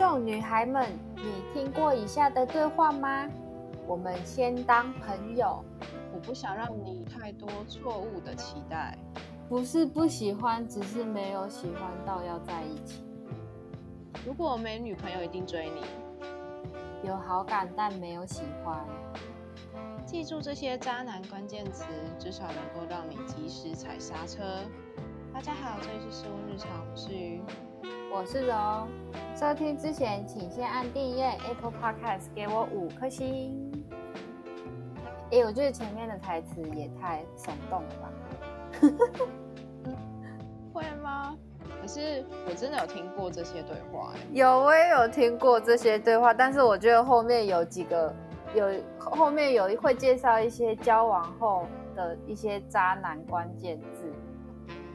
众女孩们，你听过以下的对话吗？我们先当朋友。我不想让你太多错误的期待。不是不喜欢，只是没有喜欢到要在一起。如果我没女朋友，一定追你。有好感，但没有喜欢。记住这些渣男关键词，至少能够让你及时踩刹车。大家好，这里是事物日常，我是鱼，我是柔。收听之前，请先按订阅 Apple Podcast，给我五颗星。哎，我觉得前面的台词也太耸动了吧？会吗？可是我真的有听过这些对话，有，我也有听过这些对话，但是我觉得后面有几个。有后面有会介绍一些交往后的一些渣男关键字，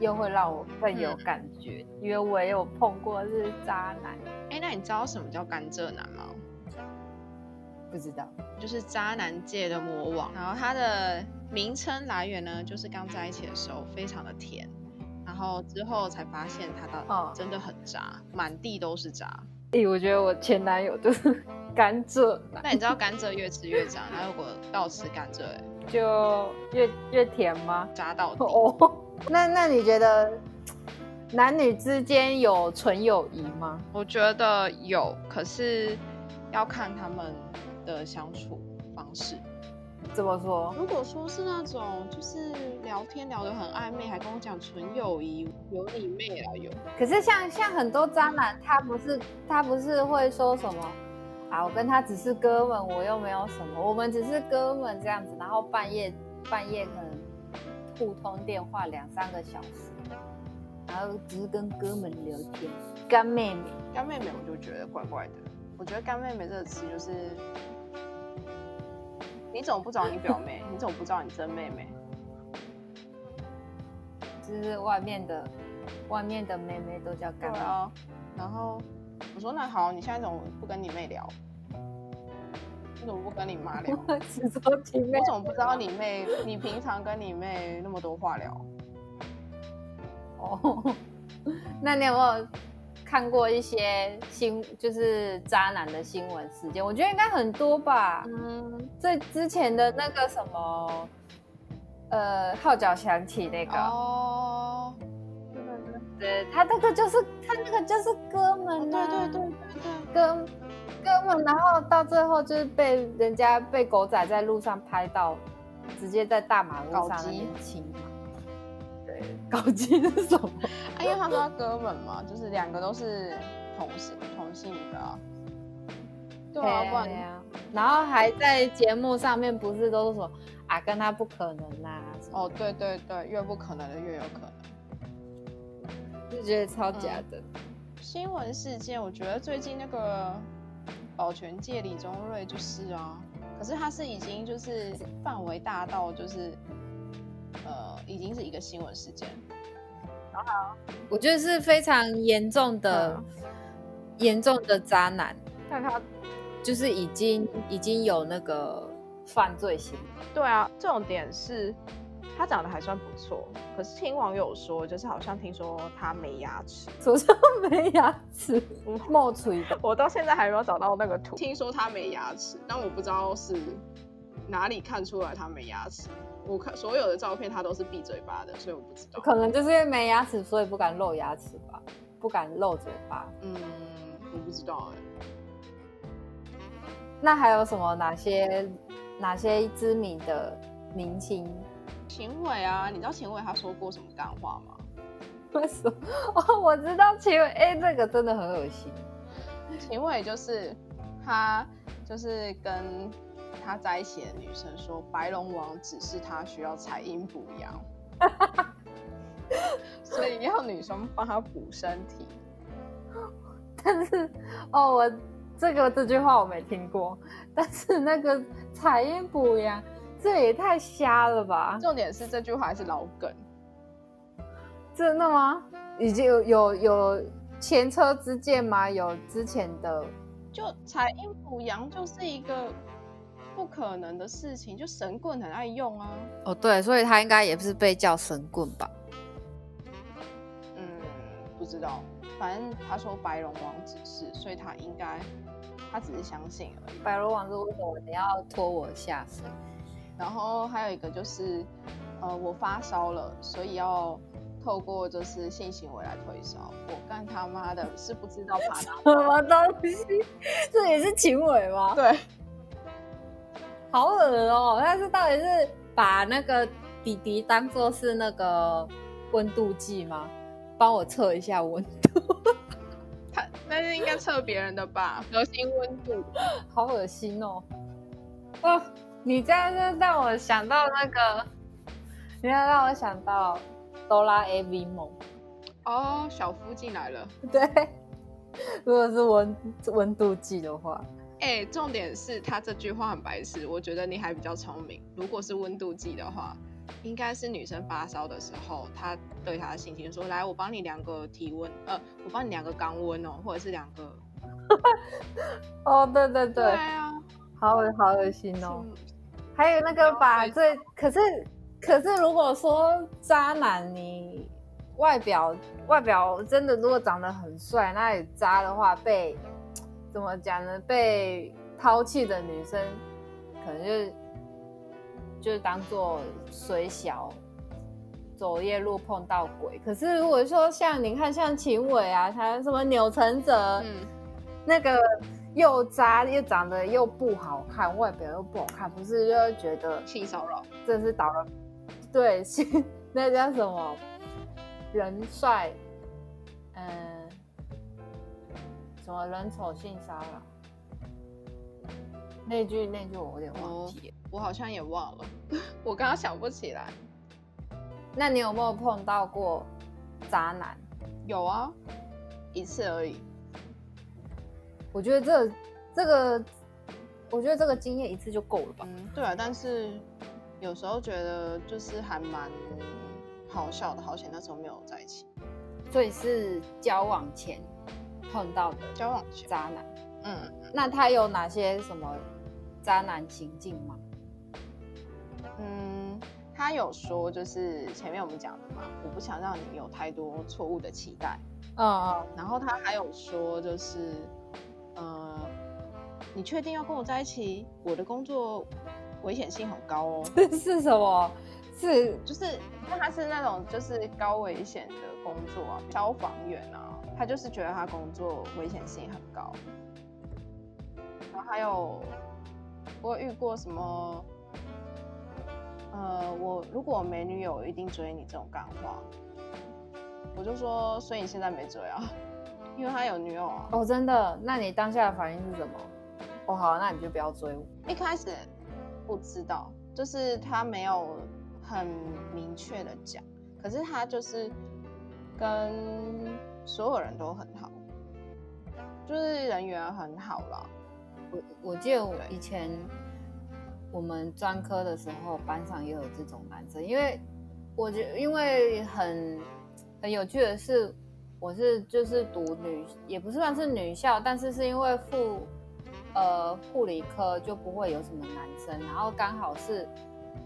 又会让我更有感觉，因为我也有碰过是渣男。哎，那你知道什么叫甘蔗男吗？不知道，就是渣男界的魔王。然后它的名称来源呢，就是刚在一起的时候非常的甜，然后之后才发现他的真的很渣，满地都是渣。哎，我觉得我前男友就是。甘蔗男，那你知道甘蔗越吃越渣，那如果倒吃甘蔗，就越越甜吗？渣到底哦。那那你觉得男女之间有纯友谊吗？我觉得有，可是要看他们的相处方式。怎么说？如果说是那种就是聊天聊得很暧昧，还跟我讲纯友谊，有你妹啊有。可是像像很多渣男，他不是他不是会说什么？啊，我跟他只是哥们，我又没有什么，我们只是哥们这样子，然后半夜半夜可能互通电话两三个小时，然后只是跟哥们聊天，干妹妹，干妹妹，我就觉得怪怪的。我觉得干妹妹这个词就是，你怎么不找你表妹？你怎么不找你真妹妹？就是外面的外面的妹妹都叫干妹，然后。我说那好，你现在怎么不跟你妹聊？为什么不跟你妈聊？只说亲妹。我怎么不知道你妹？你平常跟你妹那么多话聊？哦，那你有没有看过一些新，就是渣男的新闻事件？我觉得应该很多吧。嗯，最之前的那个什么，呃，号角响起那个。哦。对他那个就是他那个就是哥们呐，对对对对对，哥哥们，然后到最后就是被人家被狗仔在路上拍到，直接在大马路上那边亲嘛。对，搞基是什么？啊，因为他说他哥们嘛，就是两个都是同性同性的。对啊，不然呀。然后还在节目上面不是都是说啊，跟他不可能啦。哦，对对对，越不可能的越有可能。就觉得超假的新闻事件，我觉得最近那个保全界李宗瑞就是啊，可是他是已经就是范围大到就是呃，已经是一个新闻事件。好，我觉得是非常严重的严重的渣男，但他就是已经已经有那个犯罪行为。对啊，这种点是。他长得还算不错，可是听网友说，就是好像听说他没牙齿，什么叫 没牙齿？冒嘴的。我到现在还没有找到那个图。听说他没牙齿，但我不知道是哪里看出来他没牙齿。我看所有的照片，他都是闭嘴巴的，所以我不知道。可能就是因为没牙齿，所以不敢露牙齿吧？不敢露嘴巴。嗯，我不知道哎。那还有什么？哪些哪些知名的明星？秦伟啊，你知道秦伟他说过什么干话吗？为什么？哦，我知道秦伟，哎，这个真的很恶心。秦伟就是他，就是跟他在一起的女生说，白龙王只是他需要采阴补阳，所以要女生帮他补身体。但是，哦，我这个这句话我没听过，但是那个采阴补阳。这也太瞎了吧！重点是这句话还是老梗，真的吗？已经有有有前车之鉴吗？有之前的，就采阴补阳就是一个不可能的事情，就神棍很爱用啊。哦，对，所以他应该也是被叫神棍吧？嗯，不知道。反正他说白龙王指示，所以他应该他只是相信而已。白龙王是为什么你要拖我下水？然后还有一个就是，呃，我发烧了，所以要透过就是性行为来退烧。我干他妈的，是不知道爬什么东西？这也是情尾吗？对，好恶哦！但是到底是把那个弟弟当做是那个温度计吗？帮我测一下温度。他那是应该测别人的吧？核心温度，好恶心哦！啊。你这样就让我想到那个，你要让我想到哆啦 A 梦哦，小夫进来了。对，如果是温温度计的话，哎，重点是他这句话很白痴，我觉得你还比较聪明。如果是温度计的话，应该是女生发烧的时候，他对他的心情说：“来，我帮你量个体温，呃，我帮你量个肛温哦，或者是两个。”哦，对对对，对啊，好好恶心哦。还有那个把最可是可是如果说渣男你外表外表真的如果长得很帅，那也渣的话被怎么讲呢？被抛弃的女生可能就就当做水小走夜路碰到鬼。可是如果说像你看像秦伟啊，他什么钮承泽，嗯，那个。又渣又长得又不好看，外表又不好看，不是就觉得性骚扰？这是倒了，对，那叫什么？人帅，嗯，什么人丑性骚扰？那句那句我有点忘记，我好像也忘了，我刚刚想不起来。那你有没有碰到过渣男？有啊，一次而已。我觉得这这个，我觉得这个经验一次就够了吧。嗯，对啊，但是有时候觉得就是还蛮好笑的，好险那时候没有在一起。所以是交往前碰到的交往前渣男。嗯，那他有哪些什么渣男情境吗？嗯，他有说就是前面我们讲的嘛，我不想让你有太多错误的期待。嗯嗯。然后他还有说就是。呃，你确定要跟我在一起？我的工作危险性很高哦。是什么？是就是，那他是那种就是高危险的工作啊，消防员啊，他就是觉得他工作危险性很高。然后还有，我遇过什么？呃，我如果没女友，一定追你这种干话。我就说，所以你现在没追啊？因为他有女友啊！哦，真的？那你当下的反应是什么？哦，好，那你就不要追我。一开始不知道，就是他没有很明确的讲，可是他就是跟所有人都很好，就是人缘很好了。我我记得我以前我们专科的时候，班上也有这种男生，因为我觉因为很很有趣的是。我是就是读女，也不是算是女校，但是是因为护，呃护理科就不会有什么男生，然后刚好是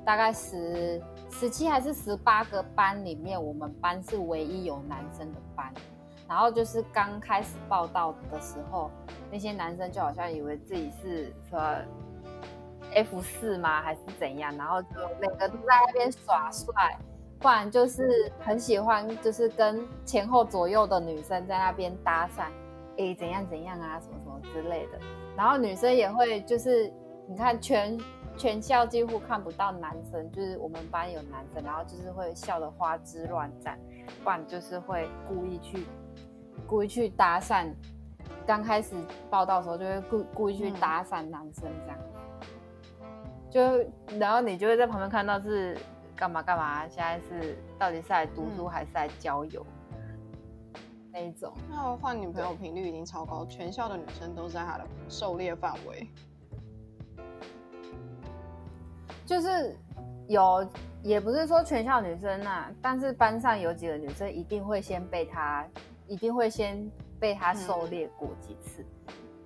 大概十十七还是十八个班里面，我们班是唯一有男生的班，然后就是刚开始报道的时候，那些男生就好像以为自己是说 F 四吗还是怎样，然后就每个都在那边耍帅。不然就是很喜欢，就是跟前后左右的女生在那边搭讪，诶，怎样怎样啊，什么什么之类的。然后女生也会，就是你看全全校几乎看不到男生，就是我们班有男生，然后就是会笑得花枝乱颤，不然就是会故意去故意去搭讪。刚开始报道的时候就会故故意去搭讪男生这样，就然后你就会在旁边看到是。干嘛干嘛？现在是到底是来读书还是来交友那一种？那换女朋友频率已经超高，全校的女生都在他的狩猎范围。就是有，也不是说全校女生啊，但是班上有几个女生一定会先被他，一定会先被他狩猎过几次，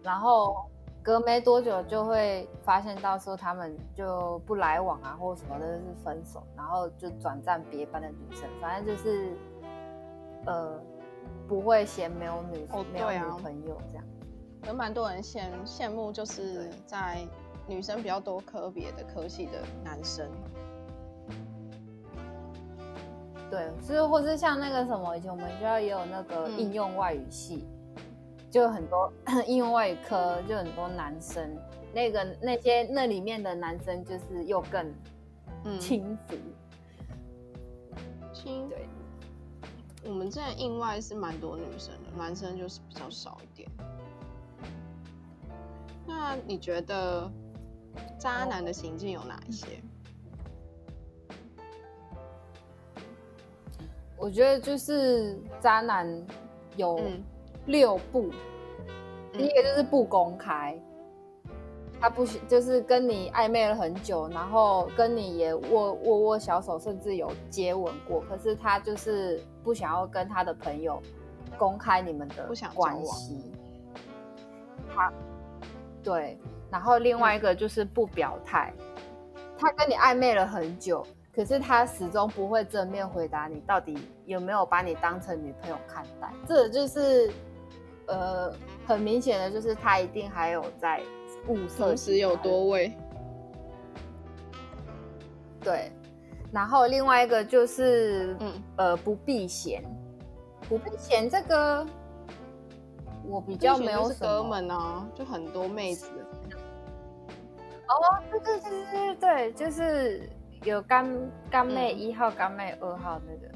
然后。隔没多久就会发现，到时候他们就不来往啊，或者什么的，是分手，然后就转战别班的女生。反正就是，呃，不会嫌没有女没有女朋友这样。有蛮多人羡羡慕，就是在女生比较多科别的科系的男生。对，是或是像那个什么，以前我们学校也有那个应用外语系，就很多 应用外语科，就很多男生，那个那些那里面的男生就是又更轻浮。轻对，我们这应外是蛮多女生的，男生就是比较少一点。那你觉得渣男的行径有哪一些？我觉得就是渣男有六步，第一个就是不公开，他不就是跟你暧昧了很久，然后跟你也握握握小手，甚至有接吻过，可是他就是不想要跟他的朋友公开你们的关系。他对，然后另外一个就是不表态，他跟你暧昧了很久。可是他始终不会正面回答你，到底有没有把你当成女朋友看待？这就是，呃，很明显的就是他一定还有在物色，同时有多位。对，然后另外一个就是，嗯，呃，不避嫌，不避嫌这个我比较没有哥们啊，就很多妹子。哦，对对对对对对，就是。有干干妹一号、干妹二号那个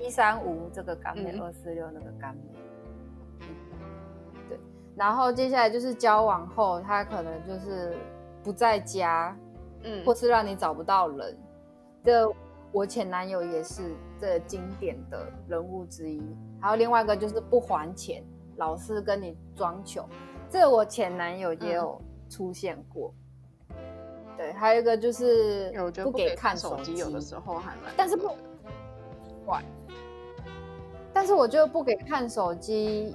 一三五这个干妹二四六那个干妹，对，然后接下来就是交往后，他可能就是不在家，嗯，或是让你找不到人。这我前男友也是这经典的人物之一。还有另外一个就是不还钱，老是跟你装穷，这我前男友也有出现过。对，还有一个就是不给看手机，有的时候还蛮，但是不怪。但是我觉得不给看手机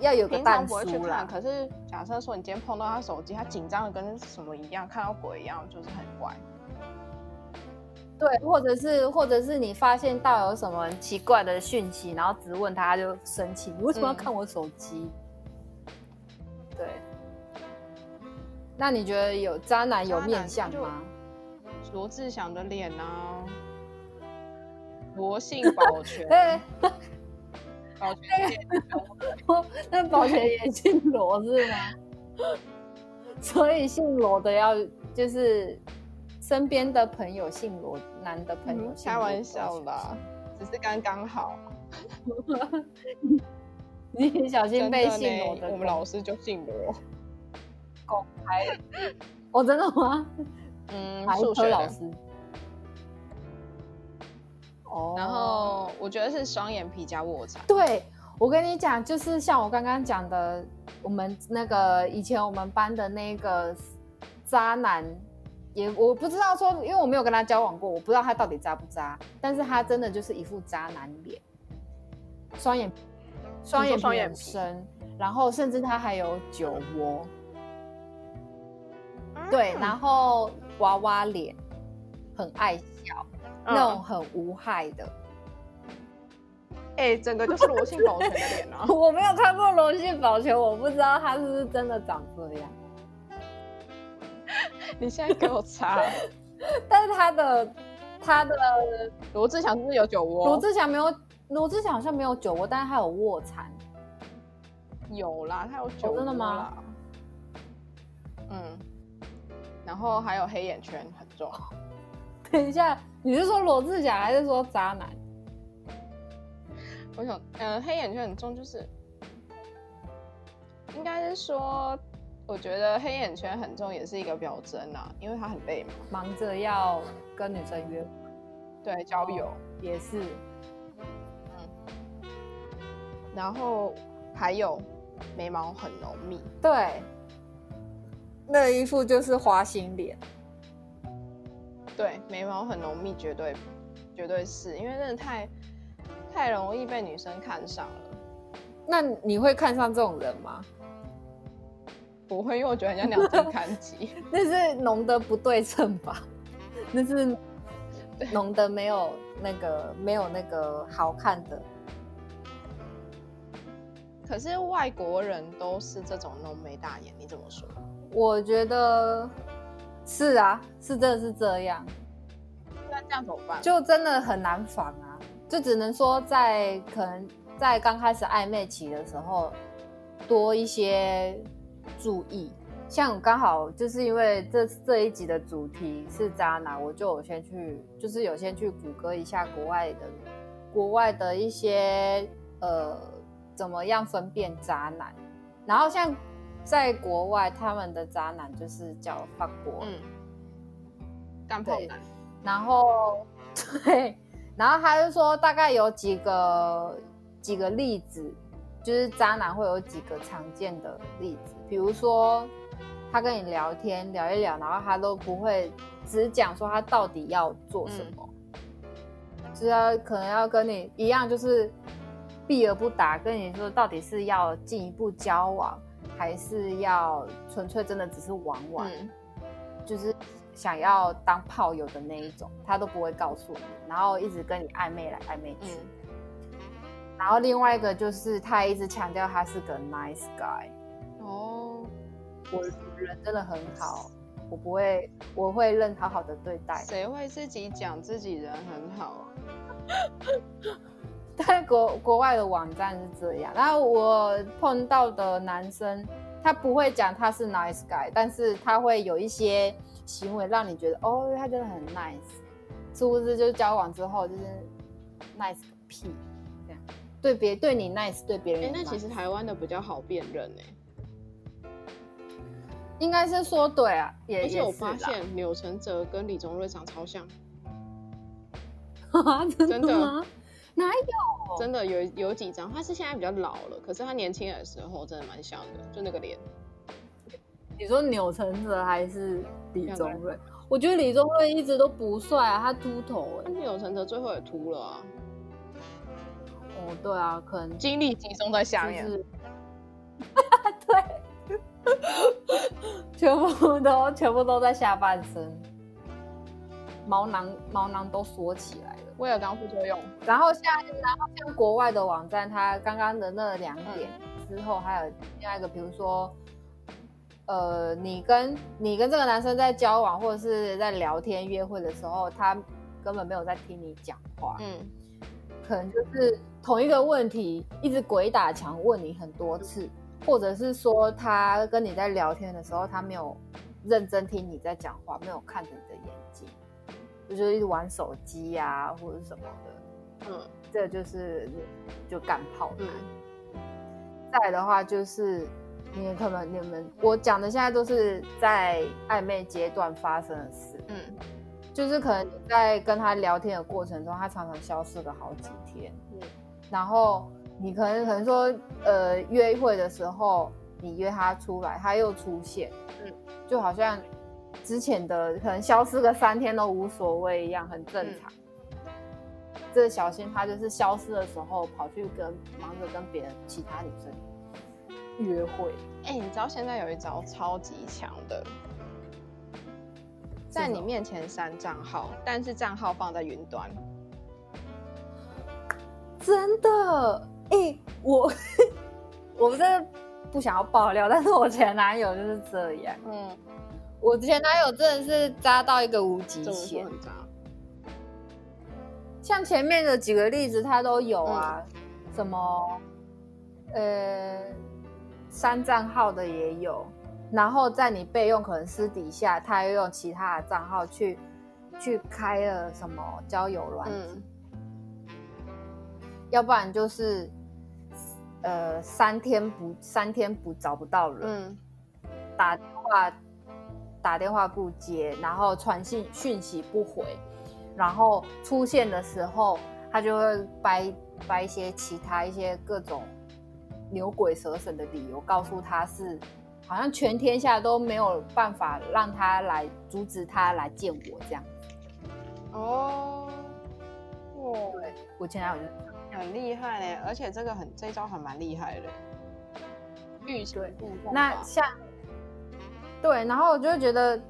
要有个淡书啦。可是假设说你今天碰到他手机，他紧张的跟什么一样，看到鬼一样，就是很怪。对，或者是或者是你发现到有什么奇怪的讯息，然后直问他，他就生气，你为什么要看我手机？对。那你觉得有渣男有面相吗？罗志祥的脸啊，罗姓保全，对，保全，那保全也姓罗是吗？所以姓罗的要就是身边的朋友姓罗，男的朋友开玩笑啦，只是刚刚好。你小心被姓罗的，我们老师就姓罗。公开，我真的吗？嗯，数学老师。哦，然后我觉得是双眼皮加卧蚕。对，我跟你讲，就是像我刚刚讲的，我们那个以前我们班的那个渣男，也我不知道说，因为我没有跟他交往过，我不知道他到底渣不渣，但是他真的就是一副渣男脸，双眼双眼皮很深，然后甚至他还有酒窝。对，然后娃娃脸，很爱笑，那种很无害的。哎，整个就是罗姓保全的脸啊！我没有看过罗姓保全，我不知道他是不是真的长这样。你现在给我查，但是他的他的罗志祥是不是有酒窝？罗志祥没有，罗志祥好像没有酒窝，但是他有卧蚕。有啦，他有酒窝。真的吗？嗯。然后还有黑眼圈很重。等一下，你是说罗志祥还是说渣男？我想，嗯，黑眼圈很重，就是应该是说，我觉得黑眼圈很重也是一个表征啊，因为他很累嘛，忙着要跟女生约，对，交友也是。嗯。然后还有眉毛很浓密，对。那一副就是花心脸，对，眉毛很浓密，绝对，绝对是因为真的太，太容易被女生看上了。那你会看上这种人吗？不会，因为我觉得人家两斤看齐，那是浓的不对称吧？那是浓的没有那个没有那个好看的。可是外国人都是这种浓眉大眼，你怎么说？我觉得是啊，是真的是这样。那这样怎么办？就真的很难防啊，就只能说在可能在刚开始暧昧期的时候多一些注意。像刚好就是因为这这一集的主题是渣男，我就有先去，就是有先去谷歌一下国外的国外的一些呃怎么样分辨渣男，然后像在国外他们的渣男就是叫法国，嗯，干炮男，然后 对，然后他就说大概有几个几个例子，就是渣男会有几个常见的例子，比如说。他跟你聊天聊一聊，然后他都不会只讲说他到底要做什么，是要可能要跟你一样，就是避而不答，跟你说到底是要进一步交往，还是要纯粹真的只是玩玩，就是想要当炮友的那一种，他都不会告诉你，然后一直跟你暧昧来暧昧去。然后另外一个就是他一直强调他是个 nice guy。哦，我。人真的很好，我不会，我会认好好的对待。谁会自己讲自己人很好啊？但国国外的网站是这样。然后我碰到的男生，他不会讲他是 nice guy，但是他会有一些行为让你觉得，哦，他真的很 nice。是不是就是交往之后就是 nice 个屁？这样对别对你 nice，对别人。哎，那其实台湾的比较好辨认哎。应该是说对啊，而且我发现钮承泽跟李宗瑞长超像，真的吗？哪有？真的有有几张，他是现在比较老了，可是他年轻的时候真的蛮像的，就那个脸。你说钮承泽还是李宗瑞？我觉得李宗瑞一直都不帅啊，他秃头哎。钮承泽最后也秃了啊。哦，对啊，可能精力集中在下面。对。全部都全部都在下半身，毛囊毛囊都缩起来了，为了当副作用。然后像然后像国外的网站，它刚刚的那两点之后，还有另外一个，比如说，呃，你跟你跟这个男生在交往或者是在聊天约会的时候，他根本没有在听你讲话，嗯，可能就是同一个问题一直鬼打墙问你很多次。或者是说，他跟你在聊天的时候，他没有认真听你在讲话，没有看着你的眼睛，就是一直玩手机呀，或者什么的。嗯，这就是就干炮男。再的话，就是你可能你们我讲的现在都是在暧昧阶段发生的事。嗯，就是可能你在跟他聊天的过程中，他常常消失了好几天。嗯，然后。你可能可能说，呃，约会的时候你约他出来，他又出现，嗯，就好像之前的可能消失个三天都无所谓一样，很正常。这小心他就是消失的时候跑去跟忙着跟别人其他女生约会。哎，你知道现在有一招超级强的，在你面前删账号，但是账号放在云端，真的。哎，我 我真的不想要爆料，但是我前男友就是这样。嗯，我前男友真的是渣到一个无极限。像前面的几个例子，他都有啊，什么呃删账号的也有，然后在你备用可能私底下，他又用其他的账号去去开了什么交友软件。要不然就是，呃，三天不三天不找不到人，打电话打电话不接，然后传信讯息不回，然后出现的时候，他就会掰掰一些其他一些各种牛鬼蛇神的理由，告诉他是好像全天下都没有办法让他来阻止他来见我这样。哦，哦，对我前男友就。很厉害嘞，而且这个很这招还蛮厉害的。预对，那像对，然后我就觉得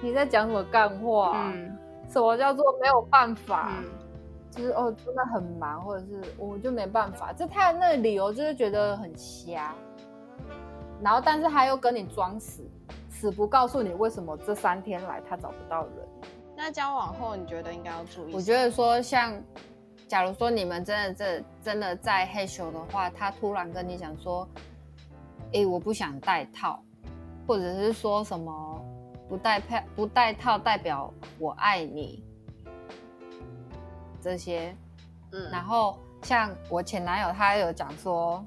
你在讲什么干话？嗯，什么叫做没有办法？就是哦，真的很忙，或者是我就没办法，这他那理由就是觉得很瞎，然后但是他又跟你装死，死不告诉你为什么这三天来他找不到人。那交往后你觉得应该要注意？我觉得说像，假如说你们真的这真的在害羞的话，他突然跟你讲说，哎，我不想戴套，或者是说什么不戴配不戴套代表我爱你。这些，嗯，然后像我前男友，他有讲说，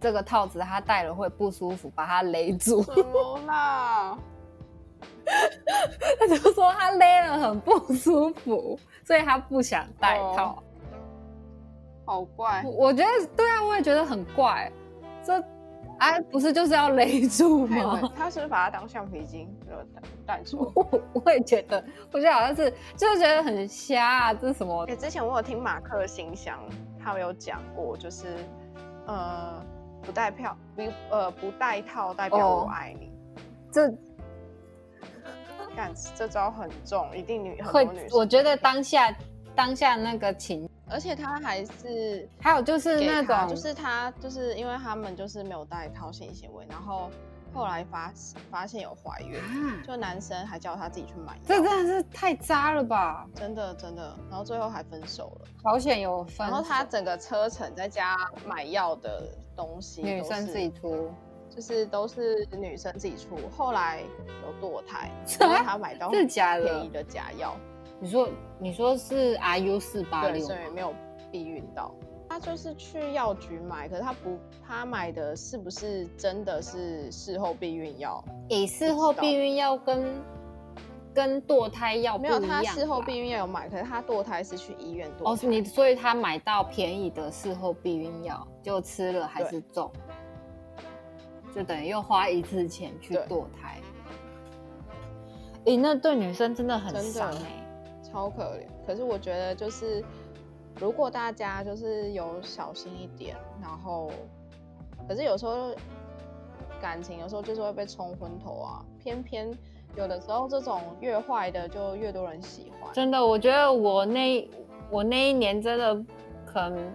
这个套子他戴了会不舒服，把他勒住。怎么啦？他就说他勒了很不舒服，所以他不想戴套。好怪，我觉得对啊，我也觉得很怪，这。啊，不是就是要勒住 吗？他是不是把它当橡皮筋戴住？我我也觉得，我觉得好像是，就是觉得很瞎啊，这是什么？之前我有听马克信箱，他有讲过，就是呃，不带票，不呃不带套代表我爱你。这，干这招很重，一定女会。我觉得当下当下那个情。而且他还是还有就是那种，就是他就是因为他们就是没有带套性行为，然后后来发发现有怀孕，就男生还叫他自己去买，这真的是太渣了吧！真的真的，然后最后还分手了，保险有分。然后他整个车程在家买药的东西，女生自己出，就是都是女生自己出。后来有堕胎，然后他买到便宜的假药。你说，你说是 R U 四八六，对，没有避孕到。他就是去药局买，可是他不，他买的是不是真的是事后避孕药？诶，事后避孕药跟跟堕胎药没有，他事后避孕药有买，可是他堕胎是去医院堕。哦，你所以他买到便宜的事后避孕药，就吃了还是中，就等于又花一次钱去堕胎。诶，那对女生真的很伤哎。超可怜，可是我觉得就是，如果大家就是有小心一点，然后，可是有时候感情有时候就是会被冲昏头啊，偏偏有的时候这种越坏的就越多人喜欢。真的，我觉得我那我那一年真的可能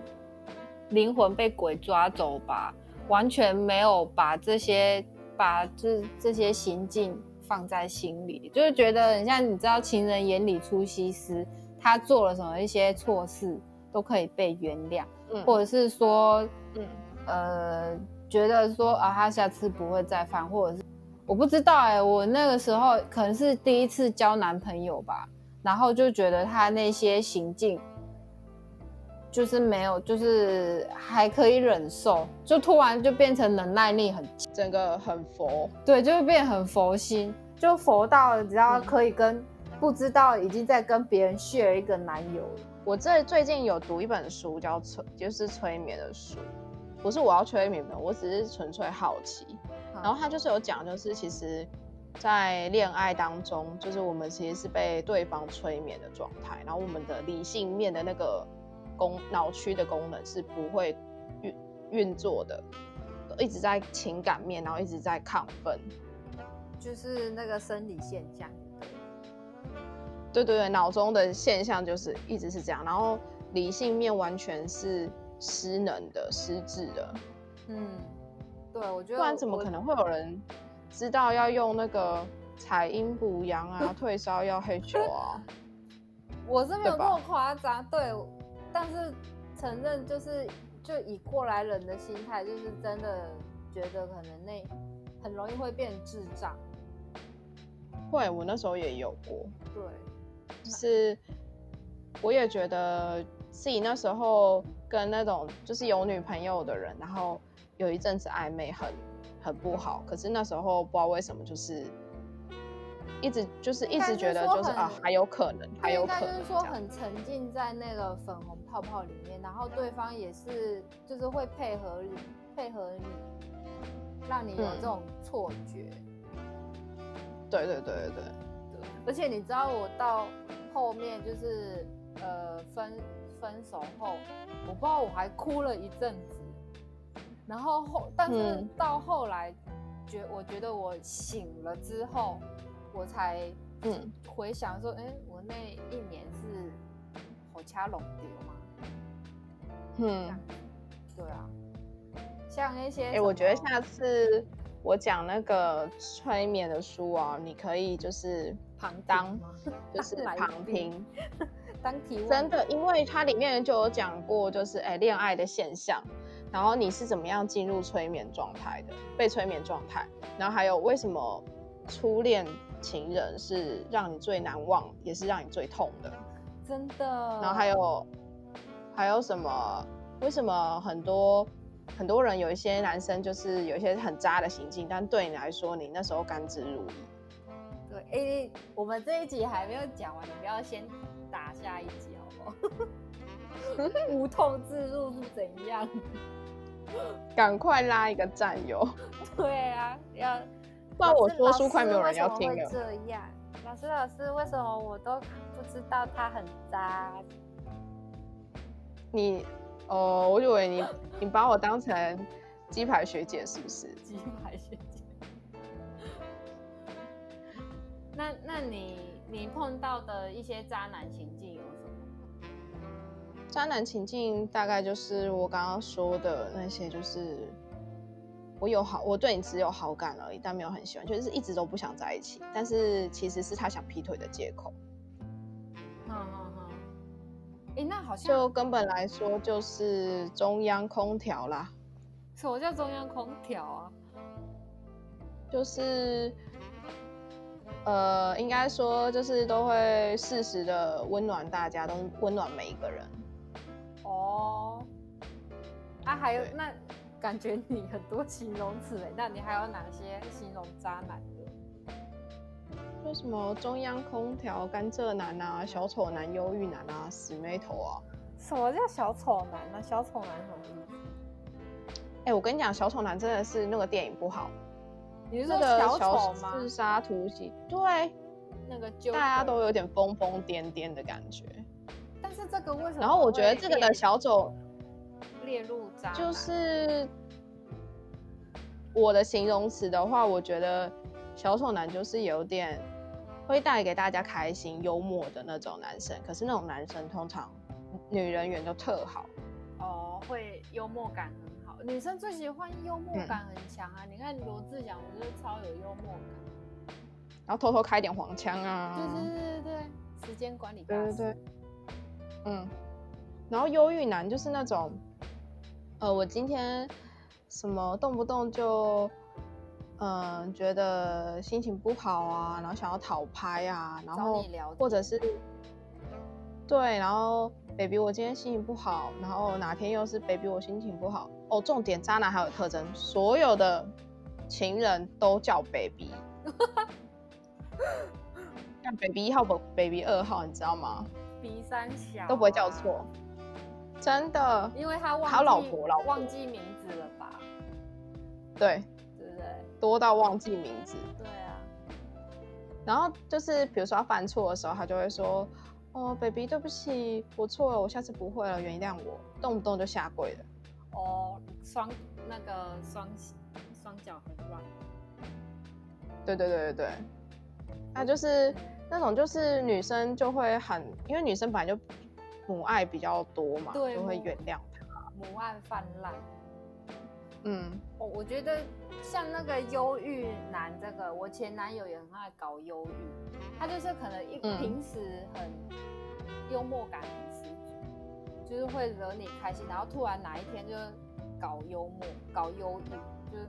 灵魂被鬼抓走吧，完全没有把这些把这这些行径。放在心里，就是觉得很像你知道，情人眼里出西施，他做了什么一些错事都可以被原谅，或者是说，嗯呃，觉得说啊，他下次不会再犯，或者是我不知道哎，我那个时候可能是第一次交男朋友吧，然后就觉得他那些行径。就是没有，就是还可以忍受，就突然就变成忍耐力很，整个很佛，对，就会变很佛心，就佛到只要可以跟不知道已经在跟别人 share 一个男友。我这最近有读一本书，叫催，就是催眠的书，不是我要催眠的，我只是纯粹好奇。然后他就是有讲，就是其实，在恋爱当中，就是我们其实是被对方催眠的状态，然后我们的理性面的那个。功脑区的功能是不会运运作的，一直在情感面，然后一直在亢奋，就是那个生理现象。对对对，脑中的现象就是一直是这样，然后理性面完全是失能的、失智的。嗯，对，我觉得不然怎么可能会有人知道要用那个采阴补阳啊、退烧药、黑球啊？我是没有那么夸张，对。但是承认就是就以过来人的心态，就是真的觉得可能那很容易会变智障。会，我那时候也有过。对，就是我也觉得自己那时候跟那种就是有女朋友的人，然后有一阵子暧昧很很不好。可是那时候不知道为什么就是。一直就是一直觉得就是啊，还有可能，还有可能。就是说很沉浸在那个粉红泡泡里面，然后对方也是就是会配合你，配合你，让你有这种错觉。对对对对对。而且你知道，我到后面就是呃分分手后，我不知道我还哭了一阵子，然后后但是到后来觉我觉得我醒了之后。我才嗯。回想说，哎，我那一年是好我掐拢丢吗？嗯，对啊，像那些，哎，我觉得下次我讲那个催眠的书啊，你可以就是旁当，就是旁听，当题真的，因为它里面就有讲过，就是哎恋爱的现象，然后你是怎么样进入催眠状态的，被催眠状态，然后还有为什么初恋情人是让你最难忘，也是让你最痛的，真的，然后还有。还有什么？为什么很多很多人有一些男生就是有一些很渣的行径，但对你来说，你那时候甘之如饴。对，哎，我们这一集还没有讲完，你不要先打下一集好不好？无痛自入是怎样？赶快拉一个战友。对啊，要不然我说书快没有人要听了。这样，老师老师，为什么我都不知道他很渣？你，哦，我以为你，你把我当成鸡排学姐是不是？鸡排学姐。那，那你，你碰到的一些渣男情境有什么？渣男情境大概就是我刚刚说的那些，就是我有好，我对你只有好感而已，但没有很喜欢，就是一直都不想在一起，但是其实是他想劈腿的借口。嗯嗯嗯哎，那好像就根本来说就是中央空调啦。什么叫中央空调啊？就是，呃，应该说就是都会适时的温暖大家，都温暖每一个人。哦。啊，还有那感觉你很多形容词哎，那你还有哪些形容渣男的？说什么中央空调、甘蔗男啊、小丑男、忧郁男啊、死妹头啊？什么叫小丑男呢？小丑男什么意思？哎，我跟你讲，小丑男真的是那个电影不好。你是说小丑吗？自杀突袭，对，那个大家都有点疯疯癫癫的感觉。但是这个为什么？然后我觉得这个的小丑列入渣，就是我的形容词的话，我觉得。小丑男就是有点会带给大家开心、幽默的那种男生，可是那种男生通常女人缘都特好。哦，会幽默感很好。女生最喜欢幽默感很强啊！你看罗志祥，我觉得超有幽默感，然后偷偷开点黄腔啊，对对对对对，时间管理对对对，嗯，然后忧郁男就是那种，呃，我今天什么动不动就。嗯，觉得心情不好啊，然后想要讨拍啊，然后或者是对，然后 baby 我今天心情不好，然后哪天又是 baby 我心情不好哦。重点渣男还有特征，所有的情人都叫 baby，像 baby 一号不 baby 二号，你知道吗鼻三小都不会叫错，真的，因为他忘他老婆老忘记名字了吧？对。对对多到忘记名字。对啊。然后就是比如说他犯错的时候，他就会说：“哦，baby，对不起，我错了，我下次不会了，原谅我。”动不动就下跪了。哦，双那个双双脚很软。对对对对对。那就是那种就是女生就会很，因为女生本来就母爱比较多嘛，就会原谅他。母爱泛滥。嗯，我我觉得像那个忧郁男，这个我前男友也很爱搞忧郁，他就是可能一平时很幽默感很十足，就是会惹你开心，然后突然哪一天就搞幽默、搞忧郁，就是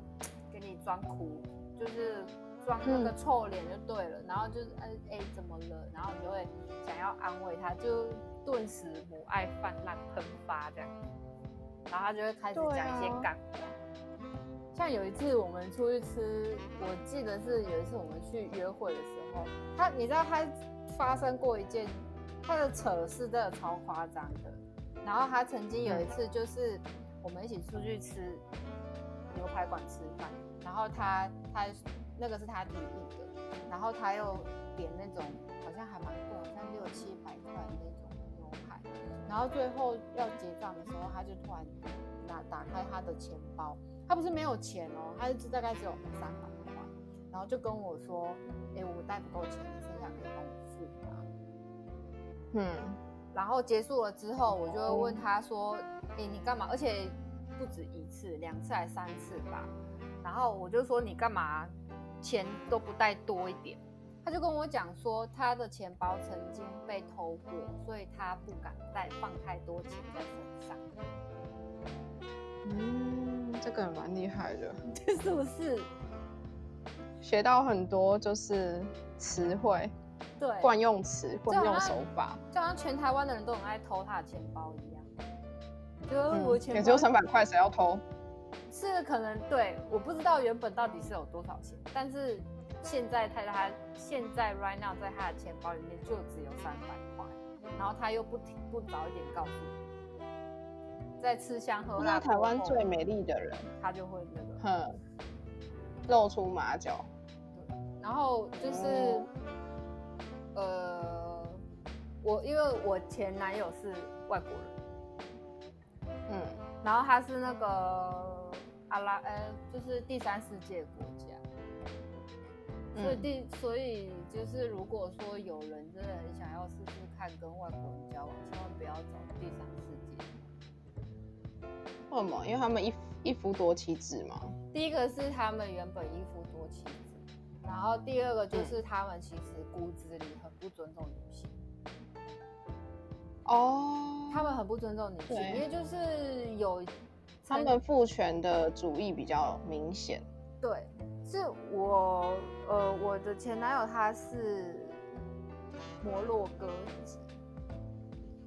给你装哭，就是装那个臭脸就对了，然后就是哎哎怎么了，然后你就会想要安慰他，就顿时母爱泛滥喷发这样，然后他就会开始讲一些感话。像有一次我们出去吃，我记得是有一次我们去约会的时候，他你知道他发生过一件，他的扯是真的超夸张的。然后他曾经有一次就是我们一起出去吃牛排馆吃饭，然后他他那个是他提议的，然后他又点那种好像还蛮贵，好像六七百块那种牛排，然后最后要结账的时候，他就突然拿打开他的钱包。他不是没有钱哦，他就大概只有三百块，然后就跟我说：“哎，我带不够钱，你剩下可以帮我付吗？”嗯，然后结束了之后，我就会问他说：“哎，你干嘛？而且不止一次，两次还三次吧。”然后我就说：“你干嘛？钱都不带多一点？”他就跟我讲说，他的钱包曾经被偷过，所以他不敢再放太多钱在身上。嗯，这个蛮厉害的，是不是？学到很多就是词汇，对，惯用词、惯用手法，就好像全台湾的人都很爱偷他的钱包一样。就我钱也只有三百块，谁要偷？是可能对，我不知道原本到底是有多少钱，但是现在他他现在 right now 在他的钱包里面就只有三百块，然后他又不停不早一点告诉你，在吃香喝辣，台湾最美丽的人，他就会那个，哼，露出马脚。然后就是，呃，我因为我前男友是外国人，嗯，然后他是那个阿拉，呃，就是第三世界国家，所以第所以就是如果说有人真的很想要试试看跟外国人交往，千万不要找第三世界。为什么？因为他们一一夫多妻制嘛。第一个是他们原本一夫多妻制。然后第二个就是他们其实骨子里很不尊重女性。哦，他们很不尊重女性，因为就是有他们父权的主义比较明显。对，是我呃我的前男友他是摩洛哥籍，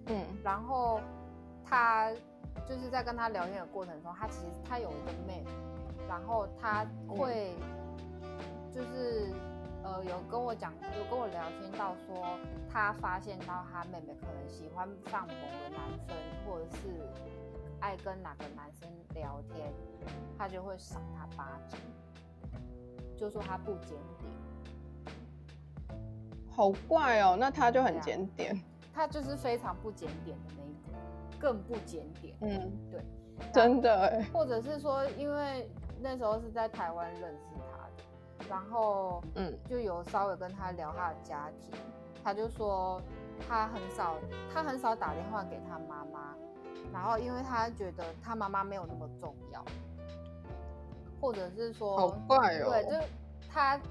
嗯，然后他就是在跟他聊天的过程中，他其实他有一个妹妹，然后他会。就是，呃，有跟我讲，有跟我聊天到说，他发现到他妹妹可能喜欢上某个男生，或者是爱跟哪个男生聊天，他就会赏他巴掌，就说他不检点。好怪哦，那他就很检点。他就是非常不检点的那一种，更不检点。嗯，对，真的。或者是说，因为那时候是在台湾认识他的。然后，嗯，就有稍微跟他聊他的家庭，他就说他很少，他很少打电话给他妈妈，然后因为他觉得他妈妈没有那么重要，或者是说，好怪哦，对，就是他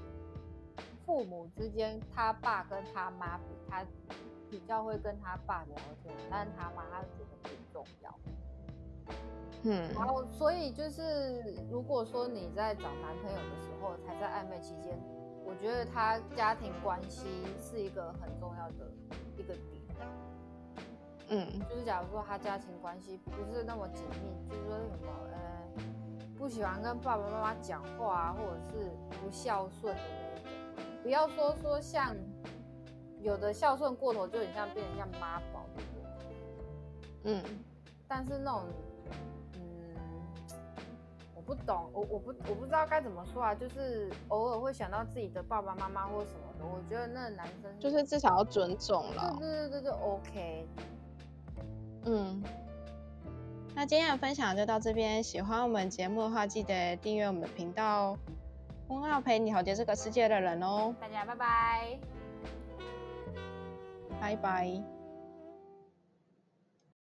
父母之间，他爸跟他妈比，他比较会跟他爸聊天，但是他妈他觉得不重要。嗯，然后所以就是，如果说你在找男朋友的时候，才在暧昧期间，我觉得他家庭关系是一个很重要的一个点。嗯，就是假如说他家庭关系不是那么紧密，就是说什么呃不喜欢跟爸爸妈妈讲话啊，或者是不孝顺的那种，不要说说像有的孝顺过头，就很像变成像妈宝那种。嗯，但是那种嗯，我。不懂，我我不我不知道该怎么说啊，就是偶尔会想到自己的爸爸妈妈或什么的，我觉得那个男生就是至少要尊重了。对对对对，OK。嗯，那今天的分享就到这边，喜欢我们节目的话，记得订阅我们的频道哦。温奥陪你了解这个世界的人哦。大家拜拜，拜拜。